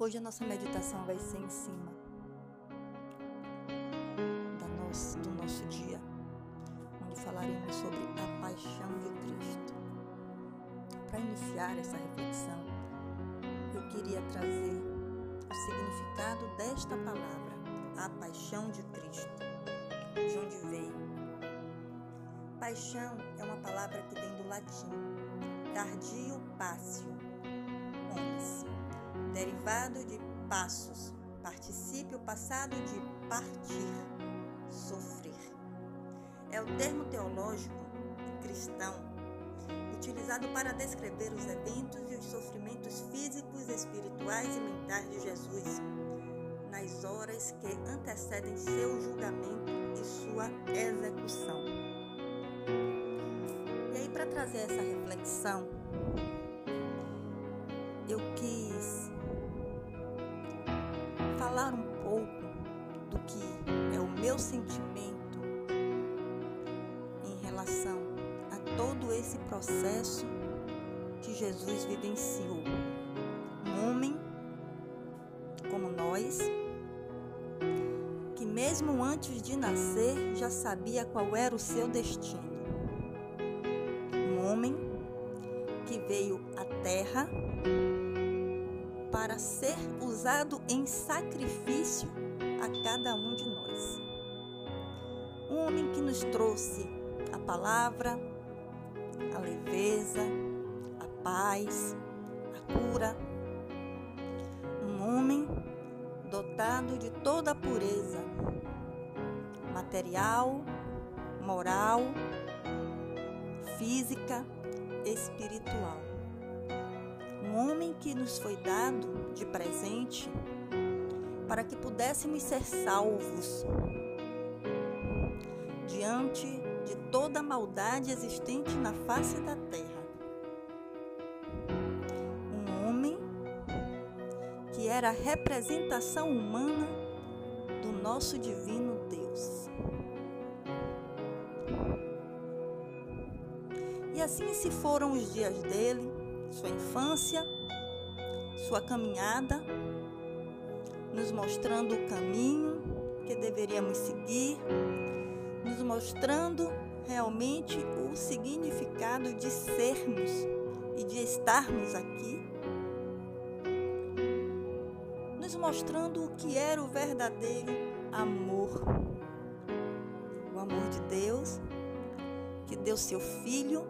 Hoje a nossa meditação vai ser em cima do nosso dia, onde falaremos sobre a paixão de Cristo. Para iniciar essa reflexão, eu queria trazer o significado desta palavra, a paixão de Cristo, de onde veio. Paixão é uma palavra que vem do latim, cardio passio, derivado de passos, particípio passado de partir, sofrer. É o termo teológico cristão utilizado para descrever os eventos e os sofrimentos físicos, espirituais e mentais de Jesus nas horas que antecedem seu julgamento e sua execução. E aí, para trazer essa reflexão, meu sentimento em relação a todo esse processo que Jesus vivenciou. Um homem como nós, que mesmo antes de nascer já sabia qual era o seu destino. Um homem que veio à terra para ser usado em sacrifício a cada um de nós. Um homem que nos trouxe a palavra, a leveza, a paz, a cura. Um homem dotado de toda a pureza material, moral, física, espiritual um homem que nos foi dado de presente para que pudéssemos ser salvos diante de toda a maldade existente na face da terra. Um homem que era a representação humana do nosso divino Deus. E assim se foram os dias dele, sua infância, sua caminhada, nos mostrando o caminho que deveríamos seguir, mostrando realmente o significado de sermos e de estarmos aqui, nos mostrando o que era o verdadeiro amor. O amor de Deus, que deu seu Filho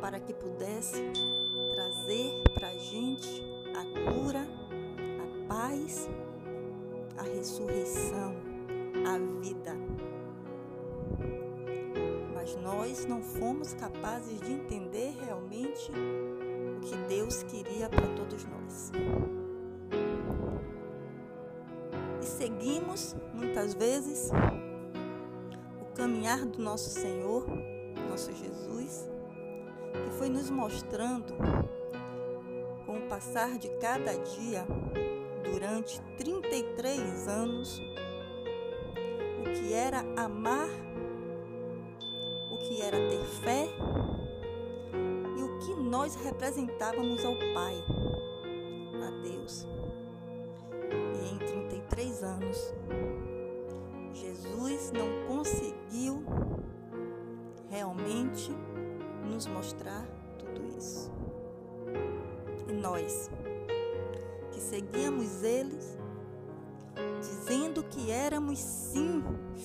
para que pudesse trazer para a gente a cura, a paz, a ressurreição, a vida. Mas nós não fomos capazes de entender realmente o que Deus queria para todos nós. E seguimos, muitas vezes, o caminhar do nosso Senhor, nosso Jesus que foi nos mostrando, com o passar de cada dia, durante 33 anos, que era amar, o que era ter fé e o que nós representávamos ao Pai, a Deus. E em 33 anos, Jesus não conseguiu realmente nos mostrar tudo isso. E nós, que seguíamos eles, dizendo que éramos sim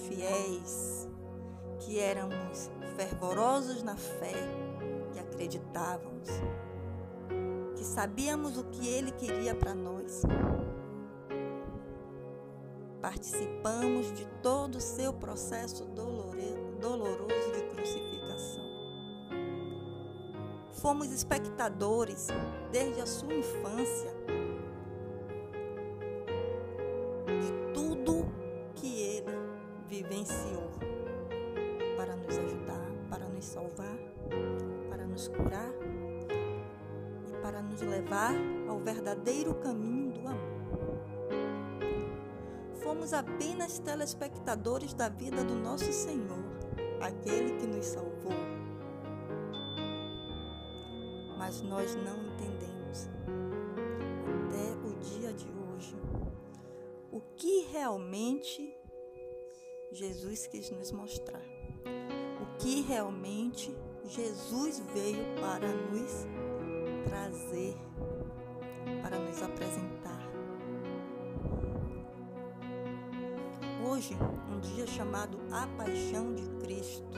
fiéis, que éramos fervorosos na fé, que acreditávamos, que sabíamos o que ele queria para nós. Participamos de todo o seu processo doloroso de crucificação. Fomos espectadores desde a sua infância verdadeiro caminho do amor. Fomos apenas telespectadores da vida do nosso Senhor, aquele que nos salvou. Mas nós não entendemos, até o dia de hoje, o que realmente Jesus quis nos mostrar, o que realmente Jesus veio para nos trazer para nos apresentar. Hoje, um dia chamado A Paixão de Cristo,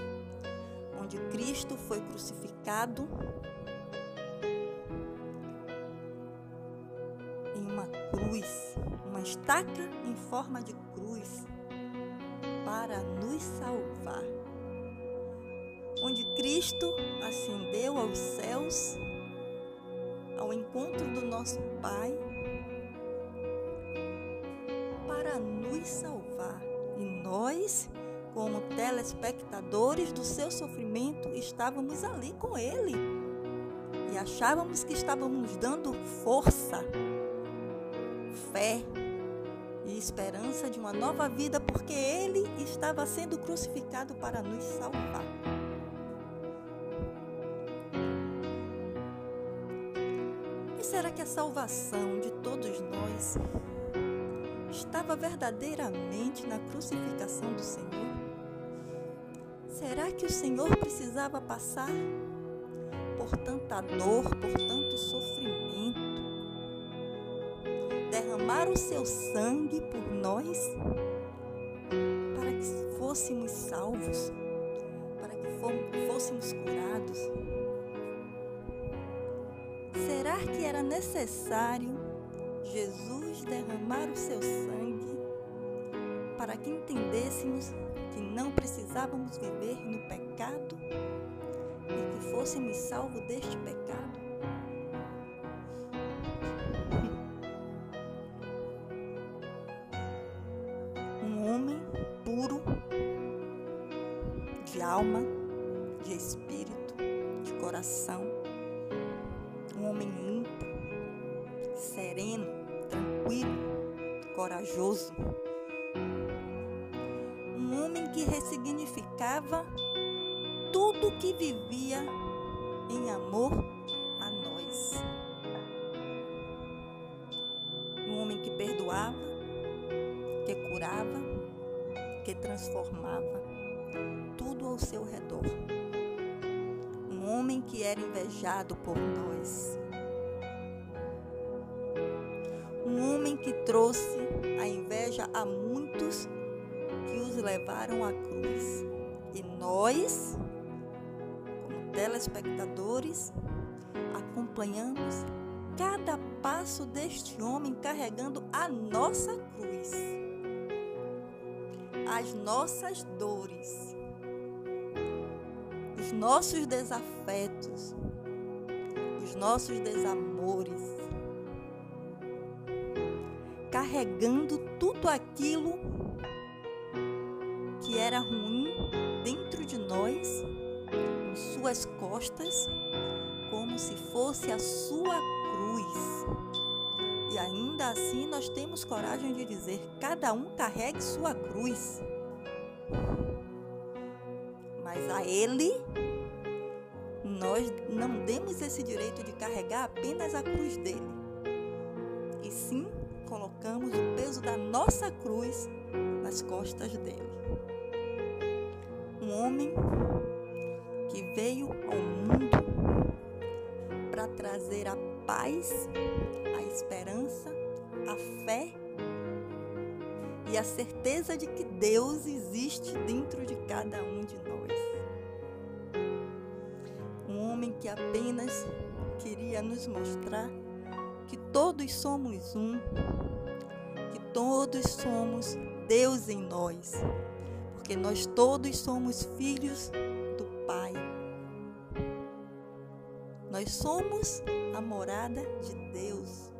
onde Cristo foi crucificado em uma cruz, uma estaca em forma de cruz, para nos salvar onde Cristo ascendeu aos céus, ao encontro nosso Pai, para nos salvar. E nós, como telespectadores do seu sofrimento, estávamos ali com Ele e achávamos que estávamos dando força, fé e esperança de uma nova vida, porque Ele estava sendo crucificado para nos salvar. Que a salvação de todos nós estava verdadeiramente na crucificação do Senhor? Será que o Senhor precisava passar por tanta dor, por tanto sofrimento, derramar o seu sangue por nós, para que fôssemos salvos, para que fôssemos curados? Será que era necessário Jesus derramar o seu sangue para que entendêssemos que não precisávamos viver no pecado e que fôssemos salvos deste pecado? Um homem que ressignificava tudo que vivia em amor a nós. Um homem que perdoava, que curava, que transformava tudo ao seu redor homem que era invejado por nós. Um homem que trouxe levaram à cruz. E nós, como telespectadores, acompanhamos cada passo deste homem carregando a nossa cruz, as nossas dores. Os nossos desafetos, os nossos desamores, carregando tudo aquilo ruim dentro de nós, em suas costas, como se fosse a sua cruz. E ainda assim nós temos coragem de dizer: cada um carregue sua cruz mas a Ele nós não demos esse direito de carregar apenas a cruz dele, e sim colocamos o peso da nossa cruz nas costas dele. Um homem que veio ao mundo para trazer a paz, a esperança, a fé e a certeza de que Deus existe dentro de cada um de nós. Um homem que apenas queria nos mostrar que todos somos um, que todos somos Deus em nós, porque nós todos somos filhos do Pai. Nós somos a morada de Deus.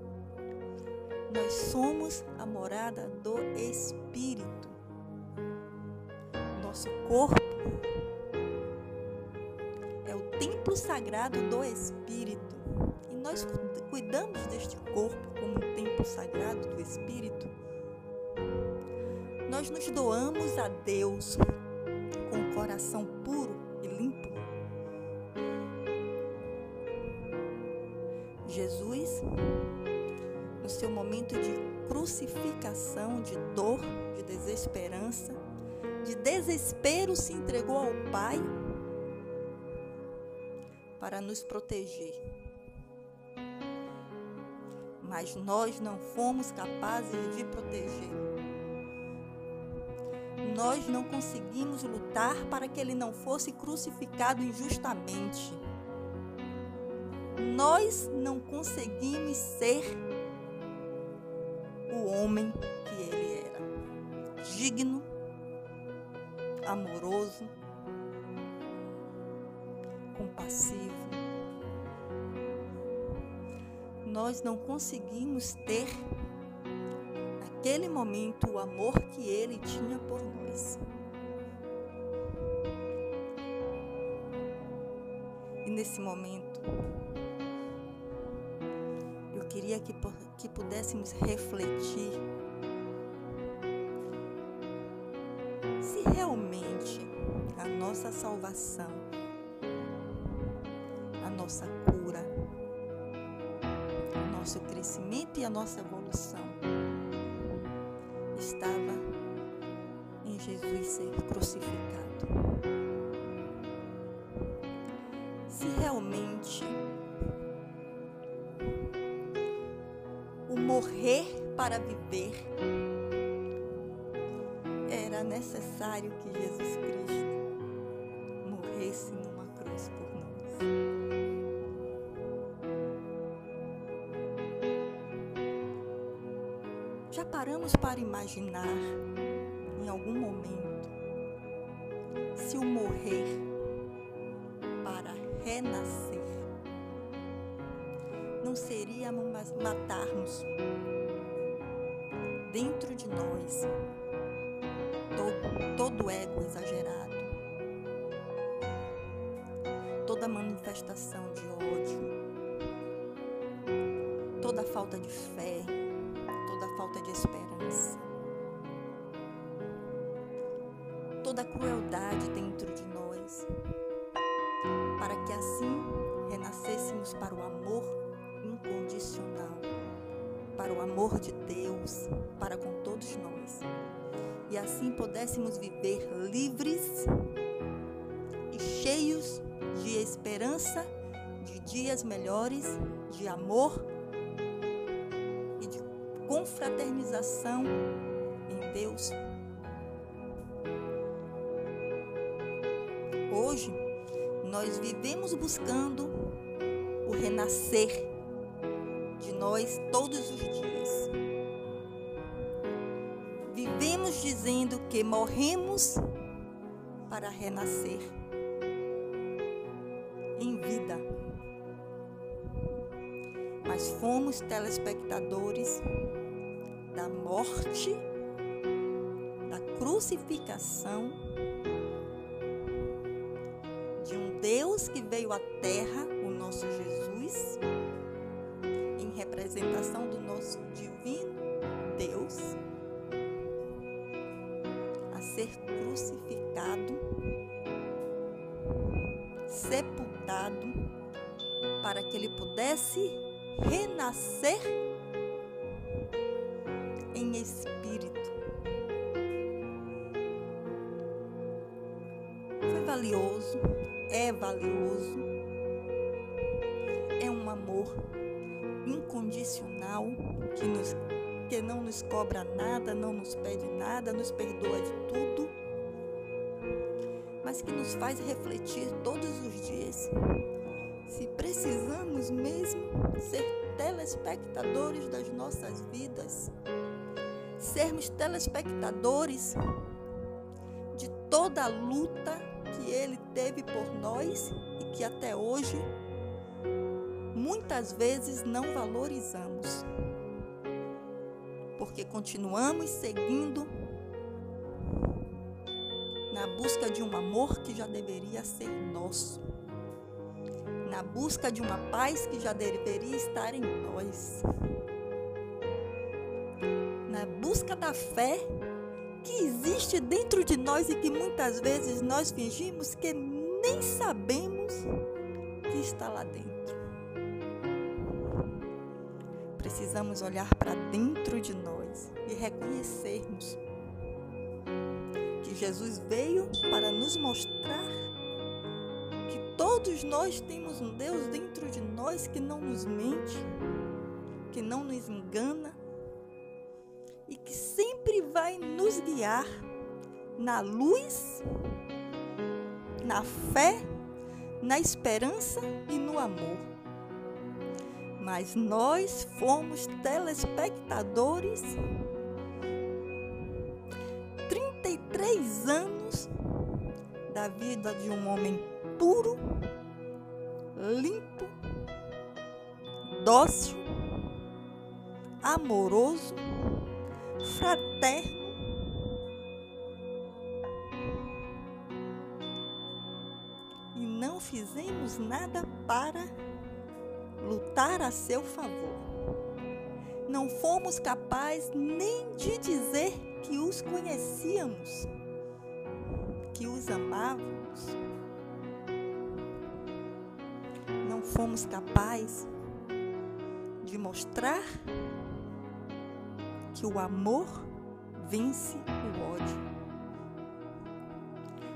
Nós somos a morada do Espírito. Nosso corpo é o templo sagrado do Espírito. E nós cuidamos deste corpo como um templo sagrado do Espírito. Nós nos doamos a Deus com o coração puro e limpo. no seu momento de crucificação, de dor, de desesperança, de desespero, se entregou ao Pai para nos proteger. Mas nós não fomos capazes de proteger. Nós não conseguimos lutar para que ele não fosse crucificado injustamente. Nós não conseguimos ser o homem que ele era. Digno, amoroso, compassivo. Nós não conseguimos ter naquele momento o amor que ele tinha por nós. E nesse momento, eu queria que, que pudéssemos refletir se realmente a nossa salvação nossa cura, o nosso crescimento e a nossa evolução crucificado. Se realmente o morrer para viver era necessário que Jesus Cristo morresse numa cruz por nós. Já paramos para imaginar em algum momento se o morrer para renascer não seria matarmos dentro de nós todo, todo ego exagerado, toda manifestação de ódio, toda falta de fé falta de esperança, toda crueldade dentro de nós, para que assim renascêssemos para o amor incondicional, para o amor de Deus, para com todos nós, e assim pudéssemos viver livres e cheios de esperança, de dias melhores, de amor confraternização em Deus. Hoje, nós vivemos buscando o renascer de nós todos os dias. Vivemos dizendo que morremos para renascer em vida. Mas fomos telespectadores da morte, da crucificação à terra, o nosso Jesus, em representação do nosso divino Deus, a ser crucificado, sepultado, para que ele pudesse renascer valioso, é valioso, é um amor incondicional que, nos, que não nos cobra nada, não nos pede nada, nos perdoa de tudo, mas que nos faz refletir todos os dias se precisamos mesmo ser telespectadores das nossas vidas sermos telespectadores de toda a luta que ele teve por nós e que até hoje muitas vezes não valorizamos. Porque continuamos seguindo na busca de um amor que já deveria ser nosso, na busca de uma paz que já deveria estar em nós na busca da fé que existe dentro de nós e que muitas vezes nós fingimos que nem sabemos que está lá dentro. precisamos olhar para dentro de nós e reconhecermos que Jesus veio para nos mostrar que todos nós temos um Deus dentro de nós que não nos mente, que não nos engana que vai nos guiar na luz, na fé, na esperança e no amor mas nós fomos telespectadores 33 anos da vida de um homem puro, limpo, dócil, amoroso, fraterno. Nada para lutar a seu favor. Não fomos capazes nem de dizer que os conhecíamos, que os amávamos. Não fomos capazes de mostrar que o amor vence o ódio.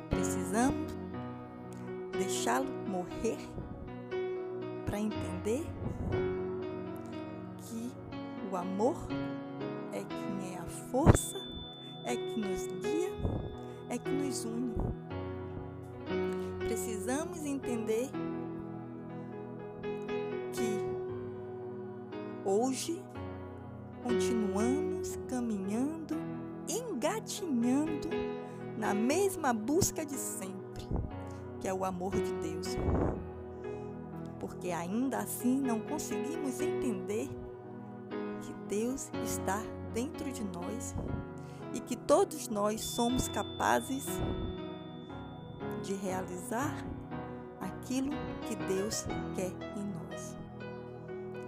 Precisamos deixá-lo morrer para entender que o amor é quem é a força, é que nos guia, é que nos une. Precisamos entender que hoje continuamos caminhando, engatinhando na mesma busca de sempre, que é o amor de Deus porque ainda assim não conseguimos entender que Deus está dentro de nós e que todos nós somos capazes de realizar aquilo que Deus quer em nós.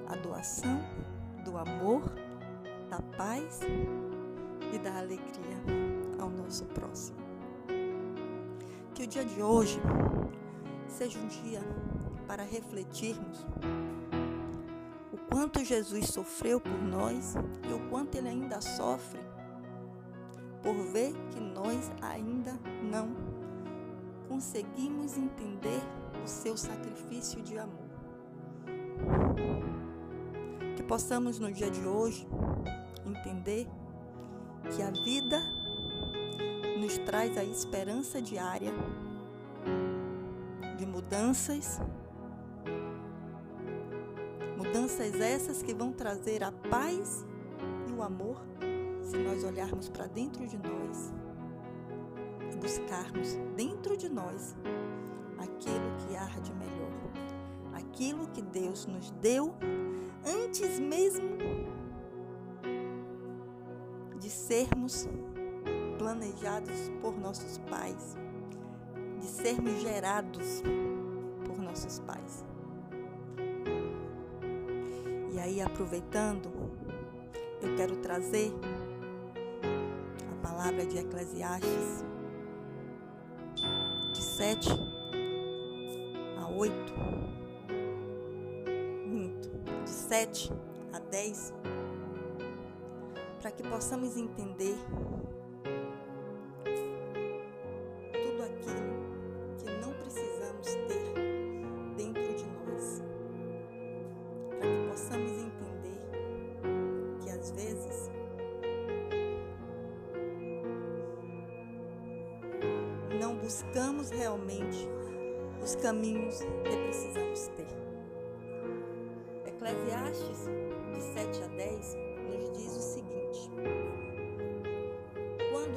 A doação do amor, da paz e da alegria ao nosso próximo. Que o dia de hoje seja um dia para refletirmos o quanto Jesus sofreu por nós e o quanto ele ainda sofre por ver que nós ainda não conseguimos entender o seu sacrifício de amor. Que possamos no dia de hoje entender que a vida nos traz a esperança diária de mudanças Mudanças essas que vão trazer a paz e o amor se nós olharmos para dentro de nós e buscarmos dentro de nós aquilo que há de melhor, aquilo que Deus nos deu antes mesmo de sermos planejados por nossos pais, de sermos gerados por nossos pais. E aí, aproveitando, eu quero trazer a palavra de Eclesiastes, de 7 a 8, muito, de 7 a 10, para que possamos entender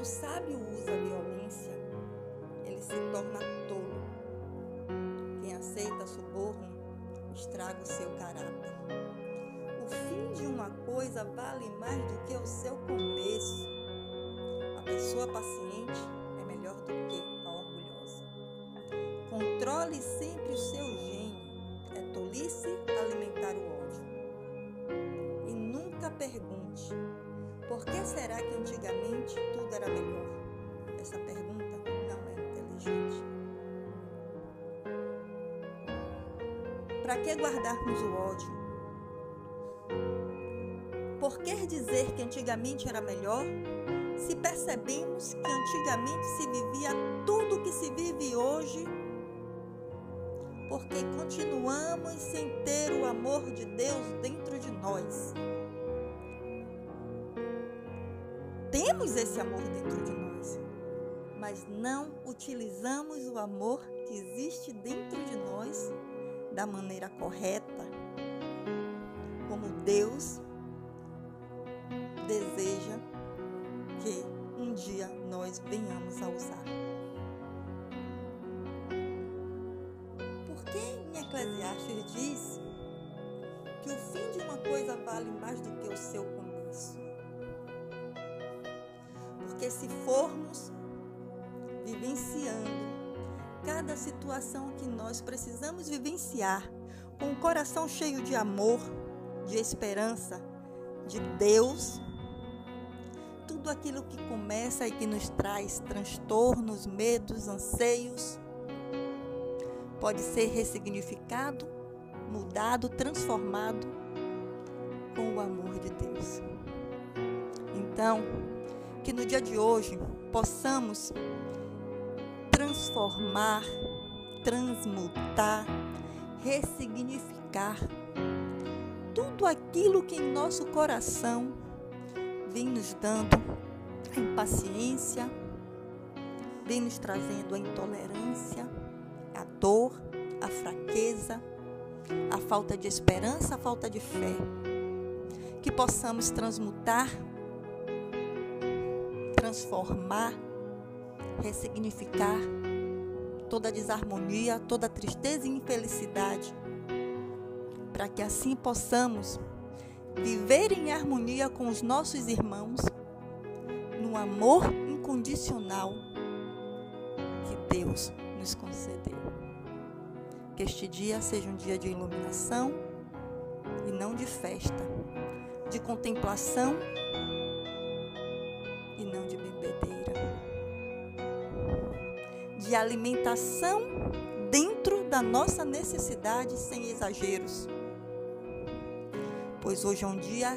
Quando o sábio usa a violência, ele se torna tolo. Quem aceita suborno estraga o seu caráter. O fim de uma coisa vale mais do que o seu começo. A pessoa paciente é melhor do que Controle sempre o seu gênio. É tolice alimentar o ódio. E nunca pergunte: por que será que antigamente Para que guardarmos o ódio? Por que dizer que antigamente era melhor? Se percebemos que antigamente se vivia tudo o que se vive hoje, porque continuamos sem ter o amor de Deus dentro de nós. Temos esse amor dentro de nós, mas não utilizamos o amor que existe dentro de nós da maneira correta, como Deus deseja que um dia nós venhamos a usar. Porque em Eclesiastes diz que o fim de uma coisa vale mais do que o seu começo. Porque se formos vivenciando cada situação que nós precisamos vivenciar com o coração cheio de amor, de esperança, de Deus, tudo aquilo que começa e que nos traz transtornos, medos, anseios, pode ser ressignificado, mudado, transformado com o amor de Deus. Então, que no dia de hoje possamos transformar, transmutar, ressignificar tudo aquilo que em nosso coração vem nos dando a impaciência, vem nos trazendo a intolerância, a dor, a fraqueza, a falta de esperança, a falta de fé. Que possamos transmutar, transformar, ressignificar toda desarmonia, toda tristeza e infelicidade, para que assim possamos viver em harmonia com os nossos irmãos, no amor incondicional que Deus nos concedeu. Que este dia seja um dia de iluminação e não de festa, de contemplação e não de de alimentação dentro da nossa necessidade sem exageros. Pois hoje é um dia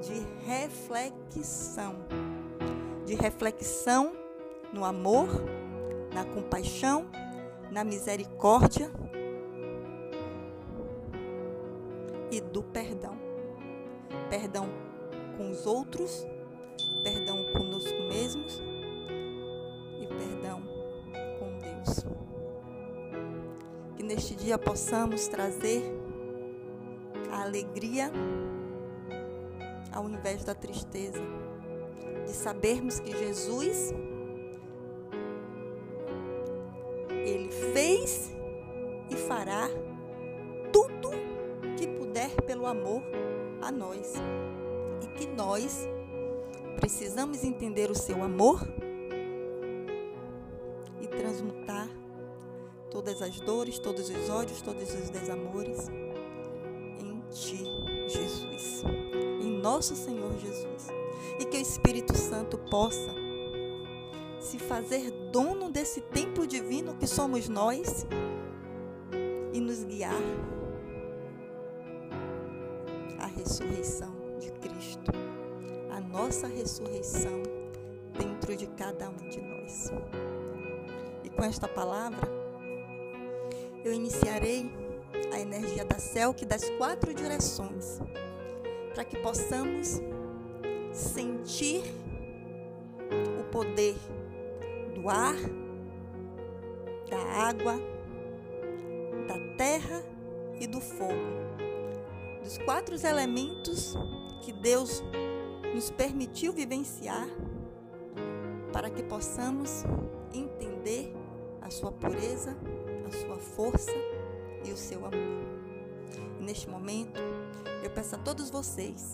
de reflexão, de reflexão no amor, na compaixão, na misericórdia e do perdão. Perdão com os outros, dia possamos trazer a alegria ao invés da tristeza, de sabermos que Jesus ele fez e fará tudo que puder pelo amor a nós. E que nós precisamos entender o seu amor todas as dores, todos os ódios, todos os desamores em Ti, Jesus, em nosso Senhor Jesus. E que o Espírito Santo possa se fazer dono desse templo divino que somos nós e nos guiar à ressurreição de Cristo, a nossa ressurreição dentro de cada um de nós. Com esta palavra, eu iniciarei a energia da CELC das quatro direções, para que possamos sentir o poder do ar, da água, da terra e do fogo. Dos quatro elementos que Deus nos permitiu vivenciar para que possamos entender a sua pureza, a sua força e o seu amor. E neste momento, eu peço a todos vocês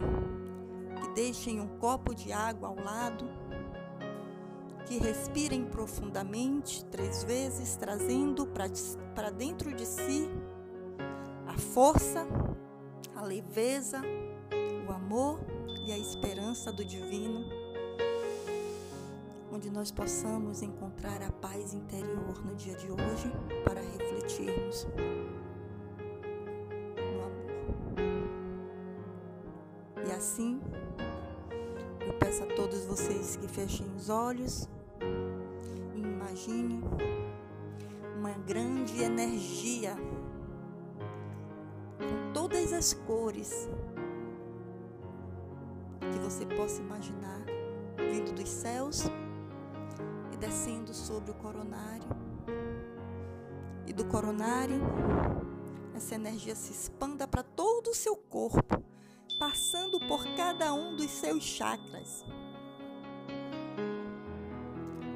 que deixem um copo de água ao lado, que respirem profundamente três vezes, trazendo para dentro de si a força, a leveza, o amor e a esperança do divino onde nós possamos encontrar a paz interior no dia de hoje para refletirmos no amor. E assim, peço a todos vocês que fechem os olhos e imaginem uma grande energia com todas as cores que você possa imaginar vindo dos céus descendo sobre o coronário. E do coronário, essa energia se expanda para todo o seu corpo, passando por cada um dos seus chakras.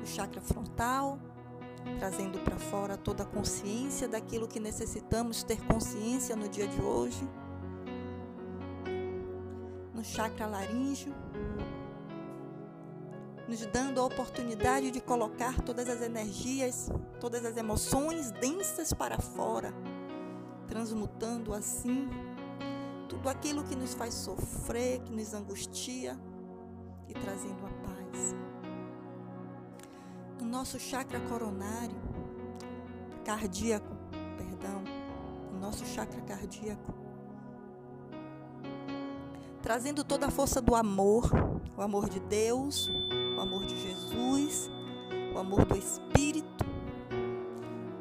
O chakra frontal, trazendo para fora toda a consciência daquilo que necessitamos ter consciência no dia de hoje. No chakra laríngeo, nos dando a oportunidade de colocar todas as energias, todas as emoções densas para fora, transmutando assim tudo aquilo que nos faz sofrer, que nos angustia e trazendo a paz. No nosso chakra coronário, cardíaco, perdão, no nosso chakra cardíaco, trazendo toda a força do amor, o amor de Deus, amor de Jesus, o amor do Espírito,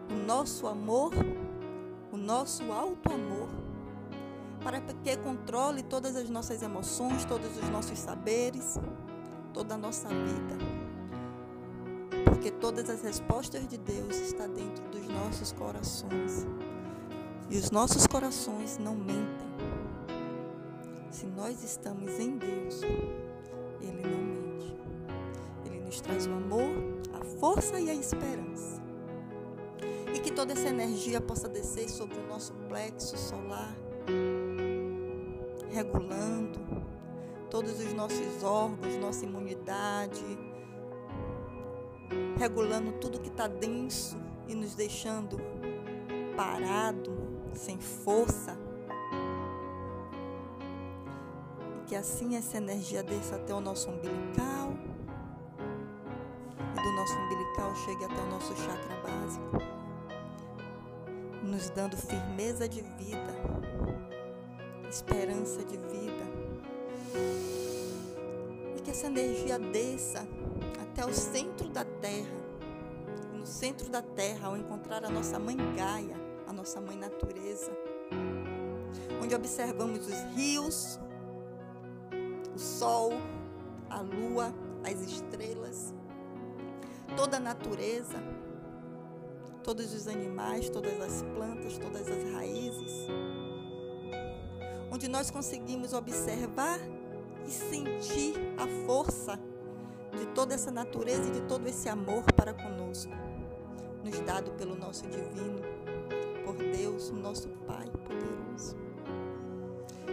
o nosso amor, o nosso alto amor, para que controle todas as nossas emoções, todos os nossos saberes, toda a nossa vida. Porque todas as respostas de Deus estão dentro dos nossos corações. E os nossos corações não mentem. Se nós estamos em Deus, Ele não mente nos traz o amor, a força e a esperança. E que toda essa energia possa descer sobre o nosso plexo solar, regulando todos os nossos órgãos, nossa imunidade, regulando tudo que está denso e nos deixando parado, sem força. E que assim essa energia desça até o nosso umbilical nosso umbilical chegue até o nosso chakra básico, nos dando firmeza de vida, esperança de vida. E que essa energia desça até o centro da Terra. No centro da Terra, ao encontrar a nossa mãe Gaia, a nossa mãe natureza, onde observamos os rios, o sol, a lua, as estrelas toda a natureza, todos os animais, todas as plantas, todas as raízes, onde nós conseguimos observar e sentir a força de toda essa natureza e de todo esse amor para conosco, nos dado pelo nosso divino, por Deus, nosso Pai poderoso.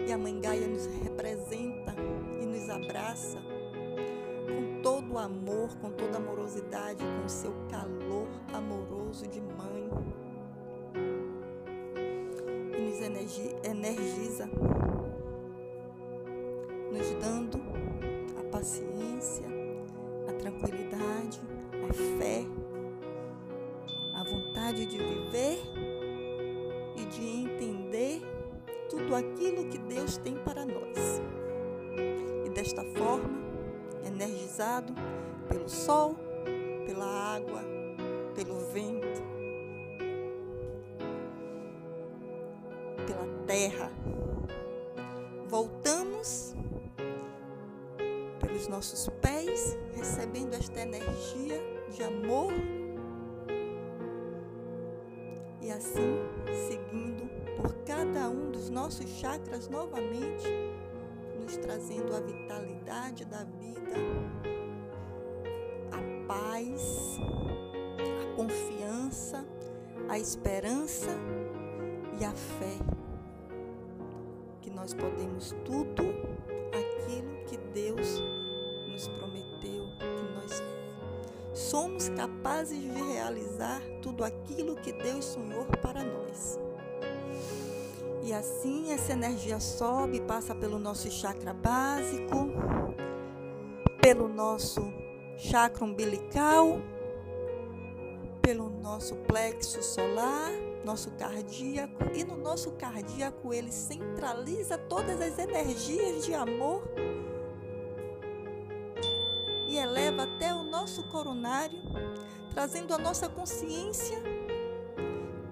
E a Mãe Gaia nos representa e nos abraça todo amor, com toda amorosidade, com seu calor amoroso de mãe. E nos energiza, terra. Voltamos pelos nossos pés, recebendo esta energia de amor e assim seguindo por cada um dos nossos chakras novamente nos trazendo a vitalidade da vida, a paz, a confiança, a esperança e a fé. Nós podemos tudo aquilo que Deus nos prometeu, que nós somos capazes de realizar tudo aquilo que Deus sonhou para nós. E assim essa energia sobe, passa pelo nosso chakra básico, pelo nosso chakra umbilical, pelo nosso plexo solar, nosso cardíaco, e no nosso cardíaco ele centraliza todas as energias de amor eleva até o nosso coronário, trazendo a nossa consciência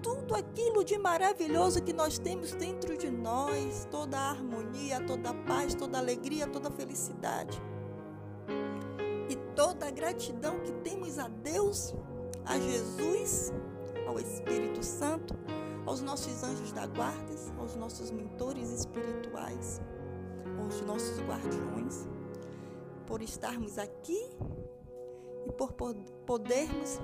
tudo aquilo de maravilhoso que nós temos dentro de nós, toda a harmonia, toda a paz, toda a alegria, toda a felicidade. E toda a gratidão que temos a Deus, a Jesus, ao Espírito Santo, aos nossos anjos da guarda, aos nossos mentores espirituais, aos nossos guardiões, por estarmos aqui e por podermos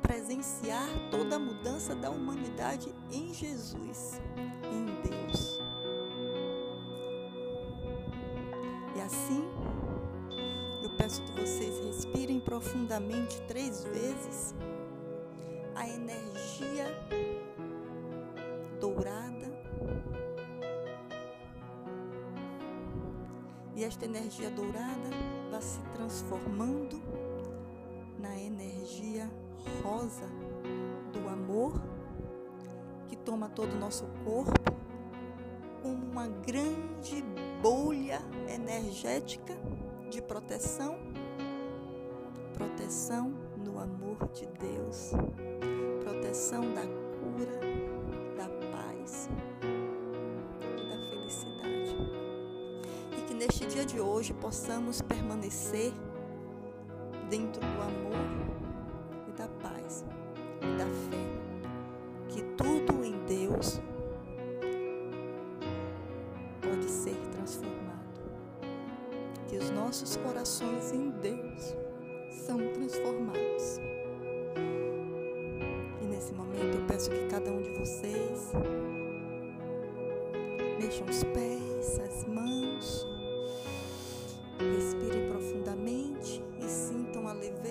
presenciar toda a mudança da humanidade em Jesus, em Deus. E assim, eu peço que vocês respirem profundamente três vezes a energia dourada. E esta energia dourada vai se transformando na energia rosa do amor que toma todo o nosso corpo como uma grande bolha energética de proteção, proteção no amor de Deus, proteção da cura, da paz e da felicidade. E que neste dia de hoje possamos permanecer dentro do amor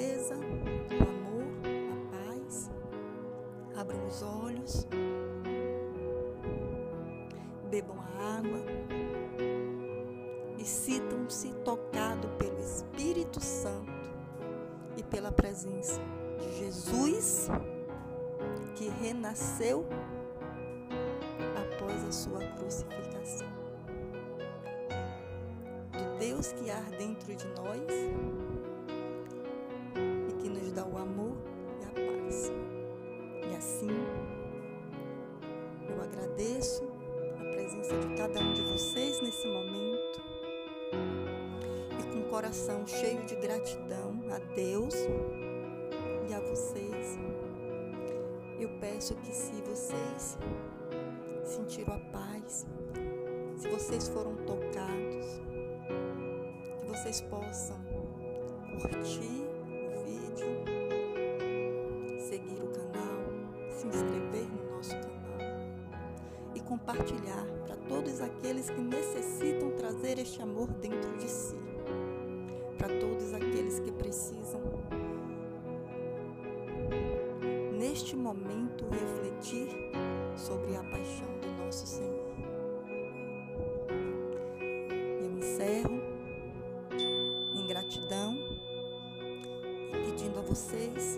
sintam a leveza abram os olhos, bebam a água. E sintam-se tocados pelo Espírito Santo e pela presença de Jesus que renasceu após a sua crucificação. Do Deus que há dentro de nós vocês possam curtir o vídeo, seguir o se inscrever no nosso canal e compartilhar para todos aqueles que necessitam trazer este amor dentro de si, para todos aqueles que precisam, neste momento, refletir sobre a paixão do nosso Senhor. Vocês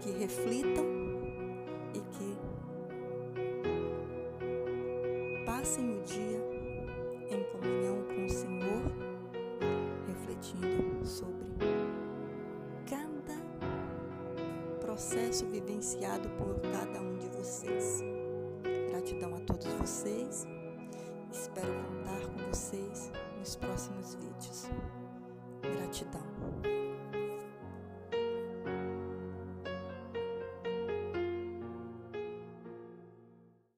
que reflitam e que passem o dia em comunhão com o Senhor, refletindo sobre cada processo vivenciado por cada um de vocês. Gratidão a todos vocês. Espero contar com vocês nos próximos vídeos. Gratidão.